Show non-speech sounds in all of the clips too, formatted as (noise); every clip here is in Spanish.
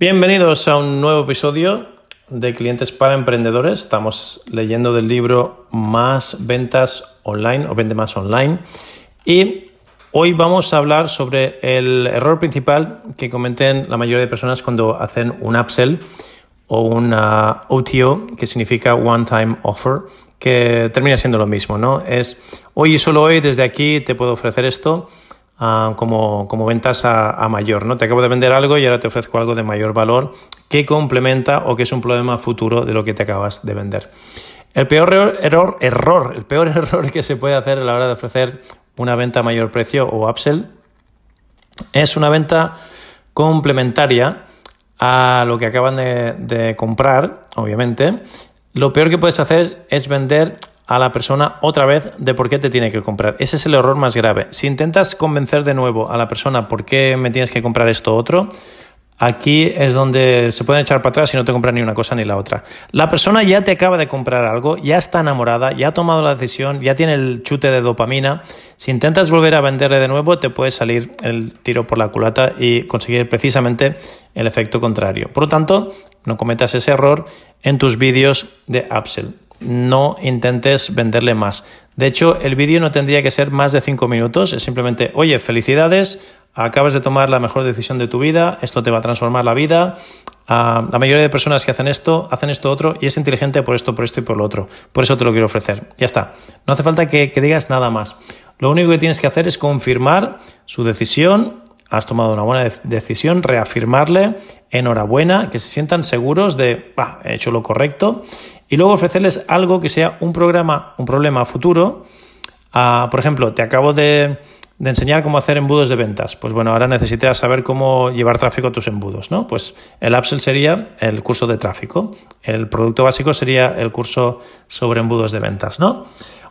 Bienvenidos a un nuevo episodio de Clientes para Emprendedores. Estamos leyendo del libro Más ventas online o Vende más online. Y hoy vamos a hablar sobre el error principal que cometen la mayoría de personas cuando hacen un upsell o una OTO, que significa One Time Offer, que termina siendo lo mismo, ¿no? Es hoy y solo hoy, desde aquí te puedo ofrecer esto Ah, como, como, ventas a, mayor. ¿no? Te acabo de vender algo y ahora te ofrezco algo de mayor valor que complementa o que es un problema futuro de lo que te acabas de vender. El peor error, error, el peor (laughs) error que se puede hacer a la hora de ofrecer una venta a mayor precio o upsell es una venta complementaria a lo que acaban de, de comprar, obviamente. Lo peor que puedes hacer es vender a la persona otra vez de por qué te tiene que comprar. Ese es el error más grave. Si intentas convencer de nuevo a la persona por qué me tienes que comprar esto otro, Aquí es donde se pueden echar para atrás y no te compran ni una cosa ni la otra. La persona ya te acaba de comprar algo, ya está enamorada, ya ha tomado la decisión, ya tiene el chute de dopamina. Si intentas volver a venderle de nuevo, te puede salir el tiro por la culata y conseguir precisamente el efecto contrario. Por lo tanto, no cometas ese error en tus vídeos de upsell no intentes venderle más. De hecho, el vídeo no tendría que ser más de 5 minutos, es simplemente, oye, felicidades, acabas de tomar la mejor decisión de tu vida, esto te va a transformar la vida. Ah, la mayoría de personas que hacen esto, hacen esto otro y es inteligente por esto, por esto y por lo otro. Por eso te lo quiero ofrecer. Ya está. No hace falta que digas nada más. Lo único que tienes que hacer es confirmar su decisión has tomado una buena decisión, reafirmarle, enhorabuena, que se sientan seguros de, he hecho lo correcto, y luego ofrecerles algo que sea un programa, un problema futuro. Ah, por ejemplo, te acabo de, enseñar cómo hacer embudos de ventas. Pues bueno, ahora necesitas saber cómo llevar tráfico a tus embudos, ¿no? Pues el upsell sería el curso de tráfico. El producto básico sería el curso sobre embudos de ventas, ¿no?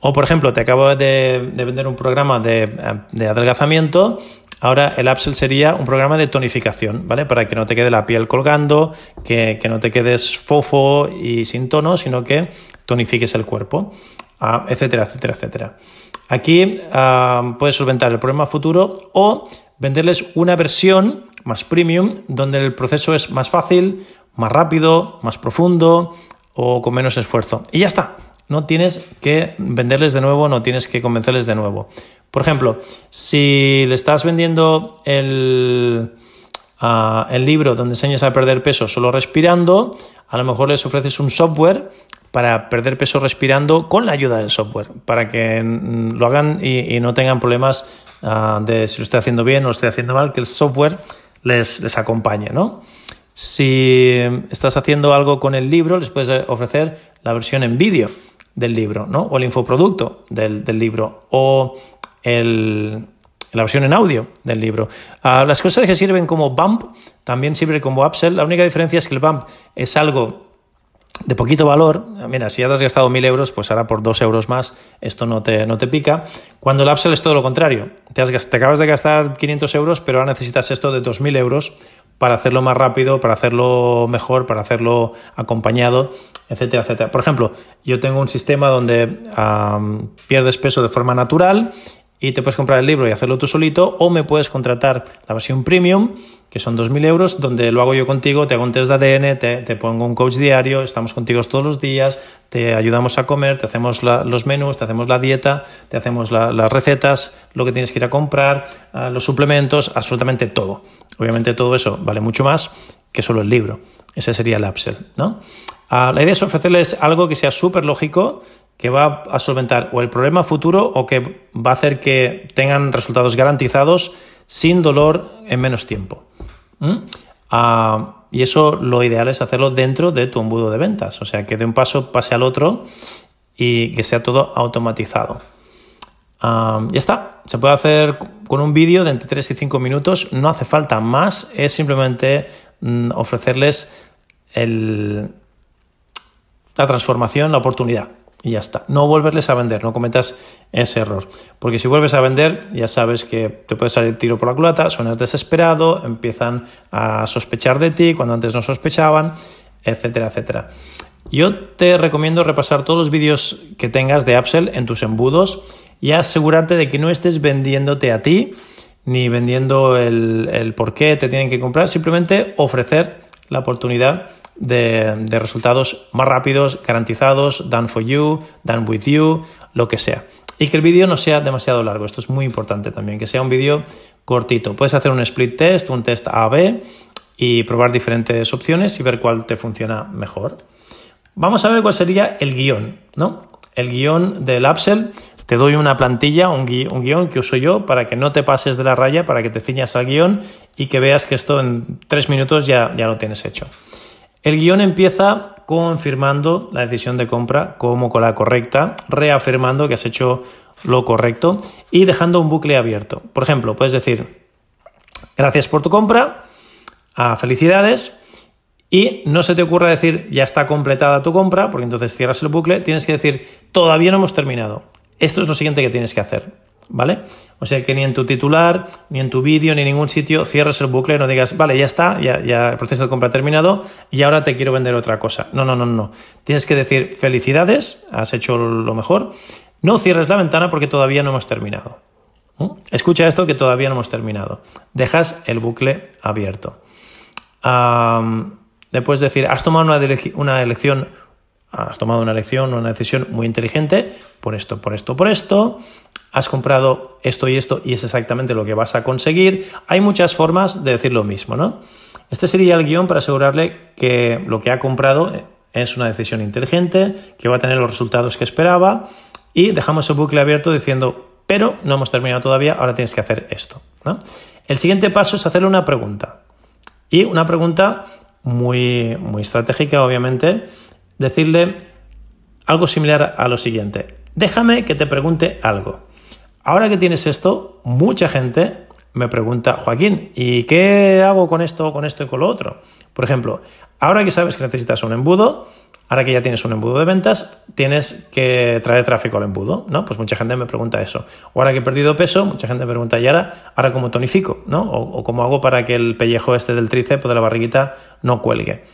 O, por ejemplo, te acabo de, vender un programa de, de adelgazamiento Ahora el upsell sería un programa de tonificación, ¿vale? Para que no te quede la piel colgando, que, no te quedes fofo y sin tono, sino que tonifiques el cuerpo, ah, etcétera, etcétera, etcétera. Aquí ah, puedes solventar el problema futuro o venderles una versión más premium donde el proceso es más fácil, más rápido, más profundo o con menos esfuerzo. Y ya está. No tienes que venderles de nuevo, no tienes que convencerles de nuevo. Por ejemplo, si le estás vendiendo el, ah, el libro donde enseñas a perder peso solo respirando, a lo mejor les ofreces un software para perder peso respirando con la ayuda del software, para que lo hagan y, no tengan problemas ah, de si lo estoy haciendo bien o lo estoy haciendo mal, que el software les, les acompañe, ¿no? Si estás haciendo algo con el libro, les puedes ofrecer la versión en vídeo del libro, ¿no? O el infoproducto del, libro, o el, la versión en audio del libro. Ah, las cosas que sirven como bump también sirven como upsell. La única diferencia es que el bump es algo de poquito valor. Mira, si ya te has gastado mil euros, pues ahora por dos euros más esto no te, no te pica. Cuando el upsell es todo lo contrario. Te, has, te acabas de gastar 500 euros, pero ahora necesitas esto de 2.000 euros para hacerlo más rápido, para hacerlo mejor, para hacerlo acompañado, etcétera, etcétera. Por ejemplo, yo tengo un sistema donde pierdes peso de forma natural y te puedes comprar el libro y hacerlo tú solito o me puedes contratar la versión premium que son 2.000 euros donde lo hago yo contigo, te hago un test de ADN, te, pongo un coach diario, estamos contigo todos los días, te ayudamos a comer, te hacemos los menús, te hacemos la dieta, te hacemos las recetas, lo que tienes que ir a comprar, ah, los suplementos, absolutamente todo. Obviamente todo eso vale mucho más que solo el libro. Ese sería el upsell, ¿no? Ah, la idea es ofrecerles algo que sea súper lógico, que va a solventar o el problema futuro o que va a hacer que tengan resultados garantizados sin dolor en menos tiempo. Ah, y eso lo ideal es hacerlo dentro de tu embudo de ventas, o sea, que de un paso pase al otro y que sea todo automatizado. Ah, ya está. se puede hacer con un vídeo de entre 3 y 5 minutos, no hace falta más, es simplemente mm, ofrecerles la transformación, la oportunidad. Y ya está. No volverles a vender, no cometas ese error. Porque si vuelves a vender, ya sabes que te puede salir tiro por la culata, suenas desesperado, empiezan a sospechar de ti cuando antes no sospechaban, etcétera, etcétera. Yo te recomiendo repasar todos los vídeos que tengas de Upsell en tus embudos y asegurarte de que no estés vendiéndote a ti ni vendiendo el, por qué te tienen que comprar, simplemente ofrecer la oportunidad de, resultados más rápidos, garantizados, done for you, done with you, lo que sea. Y que el vídeo no sea demasiado largo, esto es muy importante también, que sea un vídeo cortito. Puedes hacer un split test, un test A-B y probar diferentes opciones y ver cuál te funciona mejor. Vamos a ver cuál sería el guion, ¿no? El guion del Upsell. Te doy una plantilla, un, guion que uso yo para que no te pases de la raya, para que te ciñas al guion y que veas que esto en tres minutos ya, ya lo tienes hecho. El guion empieza confirmando la decisión de compra como con la correcta, reafirmando que has hecho lo correcto y dejando un bucle abierto. Por ejemplo, puedes decir, gracias por tu compra, a felicidades, y no se te ocurra decir ya está completada tu compra, porque entonces cierras el bucle, tienes que decir todavía no hemos terminado. Esto es lo siguiente que tienes que hacer, ¿vale? O sea que ni en tu titular, ni en tu vídeo, ni en ningún sitio cierres el bucle, no digas, vale, ya está, ya, ya el proceso de compra ha terminado y ahora te quiero vender otra cosa. No, no, no, no. Tienes que decir felicidades, has hecho lo mejor. No cierres la ventana porque todavía no hemos terminado. ¿Mm? Escucha esto que todavía no hemos terminado. Dejas el bucle abierto. Después decir, has tomado una, elección, has tomado una elección, una decisión muy inteligente por esto, por esto, por esto, has comprado esto y esto y es exactamente lo que vas a conseguir. Hay muchas formas de decir lo mismo, ¿no? Este sería el guion para asegurarle que lo que ha comprado es una decisión inteligente, que va a tener los resultados que esperaba y dejamos el bucle abierto diciendo, pero no hemos terminado todavía, ahora tienes que hacer esto. El siguiente paso es hacerle una pregunta. Y una pregunta muy, muy estratégica, obviamente, decirle algo similar a lo siguiente. Déjame que te pregunte algo. Ahora que tienes esto, mucha gente me pregunta, Joaquín, ¿y qué hago con esto, con esto y con lo otro? Por ejemplo, ahora que sabes que necesitas un embudo, ahora que ya tienes un embudo de ventas, tienes que traer tráfico al embudo, ¿no? Pues mucha gente me pregunta eso. O ahora que he perdido peso, mucha gente me pregunta, ¿y ahora, ahora cómo tonifico, ¿no? O, cómo hago para que el pellejo este del tríceps o de la barriguita no cuelgue.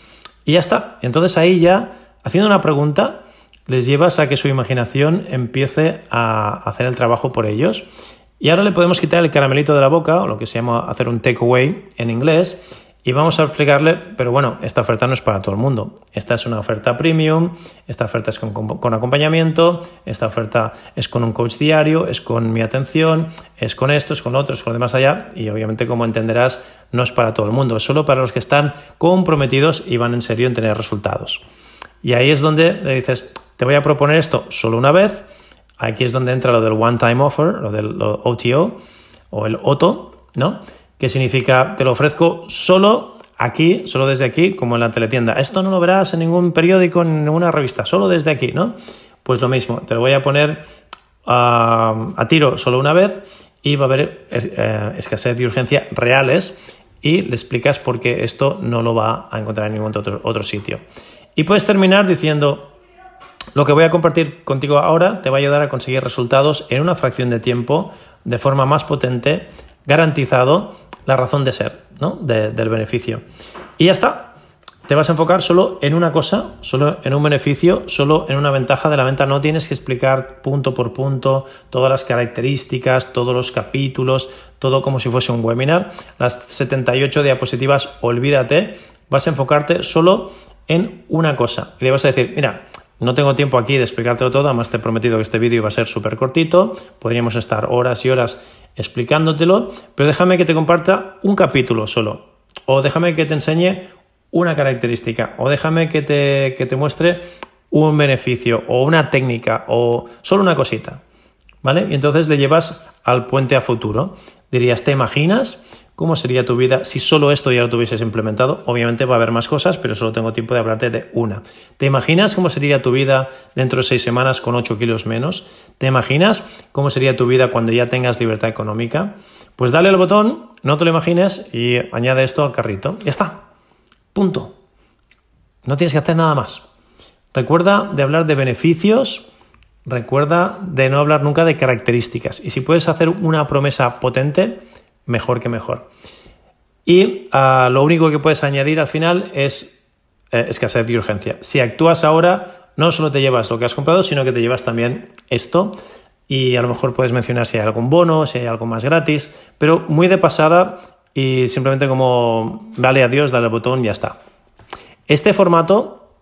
Y ya está. Entonces ahí ya, haciendo una pregunta, les llevas a que su imaginación empiece a hacer el trabajo por ellos. Y ahora le podemos quitar el caramelito de la boca, o lo que se llama hacer un takeaway en inglés, y vamos a explicarle, pero bueno, esta oferta no es para todo el mundo. Esta es una oferta premium, esta oferta es con, acompañamiento, esta oferta es con un coach diario, es con mi atención, es con esto, es con otro, es con lo demás allá. Y obviamente, como entenderás, no es para todo el mundo, es solo para los que están comprometidos y van en serio en tener resultados. Y ahí es donde le dices, te voy a proponer esto solo una vez. Aquí es donde entra lo del one time offer, lo del OTO o el OTO, ¿no? que significa te lo ofrezco solo aquí, solo desde aquí, como en la teletienda. Esto no lo verás en ningún periódico, en ninguna revista, solo desde aquí, ¿no? Pues lo mismo, te lo voy a poner a tiro solo una vez y va a haber eh, escasez de urgencia reales y le explicas por qué esto no lo va a encontrar en ningún otro, otro sitio. Y puedes terminar diciendo, lo que voy a compartir contigo ahora te va a ayudar a conseguir resultados en una fracción de tiempo de forma más potente, garantizado la razón de ser ¿no? del beneficio. Y ya está. Te vas a enfocar solo en una cosa, solo en un beneficio, solo en una ventaja de la venta. No tienes que explicar punto por punto todas las características, todos los capítulos, todo como si fuese un webinar. Las 78 diapositivas, olvídate. Vas a enfocarte solo en una cosa. Y le vas a decir, mira, no tengo tiempo aquí de explicártelo todo, además te he prometido que este vídeo va a ser súper cortito, podríamos estar horas y horas explicándotelo, pero déjame que te comparta un capítulo solo, o déjame que te enseñe una característica, o déjame que te, que te muestre un beneficio, o una técnica, o solo una cosita, ¿vale? Y entonces le llevas al puente a futuro. Dirías, ¿te imaginas ¿Cómo sería tu vida si solo esto ya lo tuvieses implementado? Obviamente va a haber más cosas, pero solo tengo tiempo de hablarte de una. ¿Te imaginas cómo sería tu vida dentro de seis semanas con 8 kilos menos? ¿Te imaginas cómo sería tu vida cuando ya tengas libertad económica? Pues dale al botón, no te lo imagines y añade esto al carrito. Ya está. Punto. No tienes que hacer nada más. Recuerda de hablar de beneficios, recuerda de no hablar nunca de características. Y si puedes hacer una promesa potente, mejor que mejor. Y ah, lo único que puedes añadir al final es eh, escasez de urgencia. Si actúas ahora, no solo te llevas lo que has comprado, sino que te llevas también esto. Y a lo mejor puedes mencionar si hay algún bono, si hay algo más gratis, pero muy de pasada y simplemente como dale adiós, dale al botón, ya está. Este formato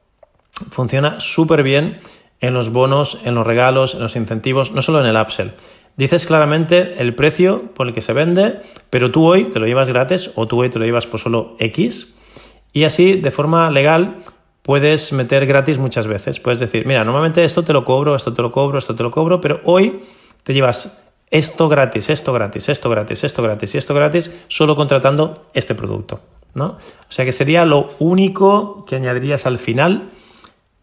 funciona súper bien en los bonos, en los regalos, en los incentivos, no solo en el upsell. Dices claramente el precio por el que se vende, pero tú hoy te lo llevas gratis o tú hoy te lo llevas por solo X. Y así, de forma legal, puedes meter gratis muchas veces. Puedes decir, mira, normalmente esto te lo cobro, esto te lo cobro, esto te lo cobro, pero hoy te llevas esto gratis, esto gratis, esto gratis, esto gratis y esto gratis, solo contratando este producto. ¿no? O sea que sería lo único que añadirías al final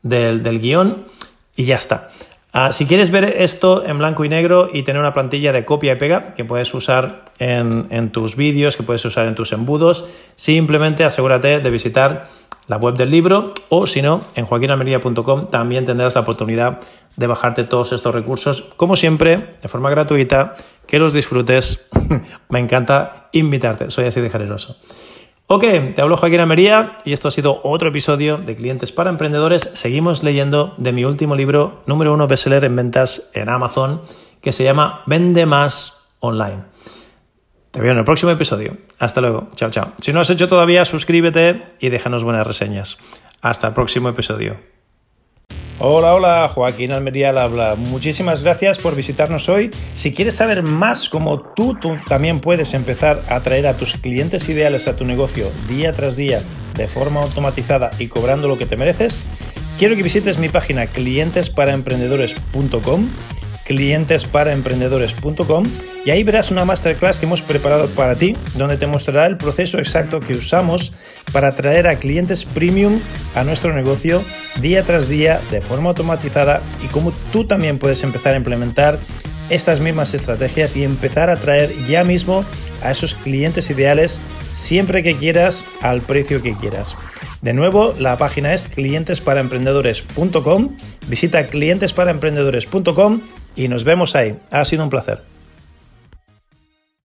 del, del guion y ya está. Ah, si quieres ver esto en blanco y negro y tener una plantilla de copia y pega que puedes usar en, tus vídeos, que puedes usar en tus embudos, simplemente asegúrate de visitar la web del libro o si no, en joaquinalmería.com también tendrás la oportunidad de bajarte todos estos recursos, como siempre, de forma gratuita, que los disfrutes. (laughs) Me encanta invitarte, soy así de generoso. Ok, te hablo Joaquín Amería y esto ha sido otro episodio de Clientes para Emprendedores. Seguimos leyendo de mi último libro, número uno bestseller en ventas en Amazon, que se llama Vende más online. Te veo en el próximo episodio. Hasta luego. Chao, chao. Si no has hecho todavía, suscríbete y déjanos buenas reseñas. Hasta el próximo episodio. Hola, hola, Joaquín Almería al habla. Muchísimas gracias por visitarnos hoy. Si quieres saber más cómo tú, tú también puedes empezar a atraer a tus clientes ideales a tu negocio día tras día de forma automatizada y cobrando lo que te mereces, quiero que visites mi página clientesparaemprendedores.com clientesparaemprendedores.com y ahí verás una masterclass que hemos preparado para ti, donde te mostrará el proceso exacto que usamos para atraer a clientes premium a nuestro negocio día tras día de forma automatizada y cómo tú también puedes empezar a implementar estas mismas estrategias y empezar a atraer ya mismo a esos clientes ideales siempre que quieras al precio que quieras. De nuevo, la página es clientesparaemprendedores.com. Visita clientesparaemprendedores.com y nos vemos ahí. Ha sido un placer.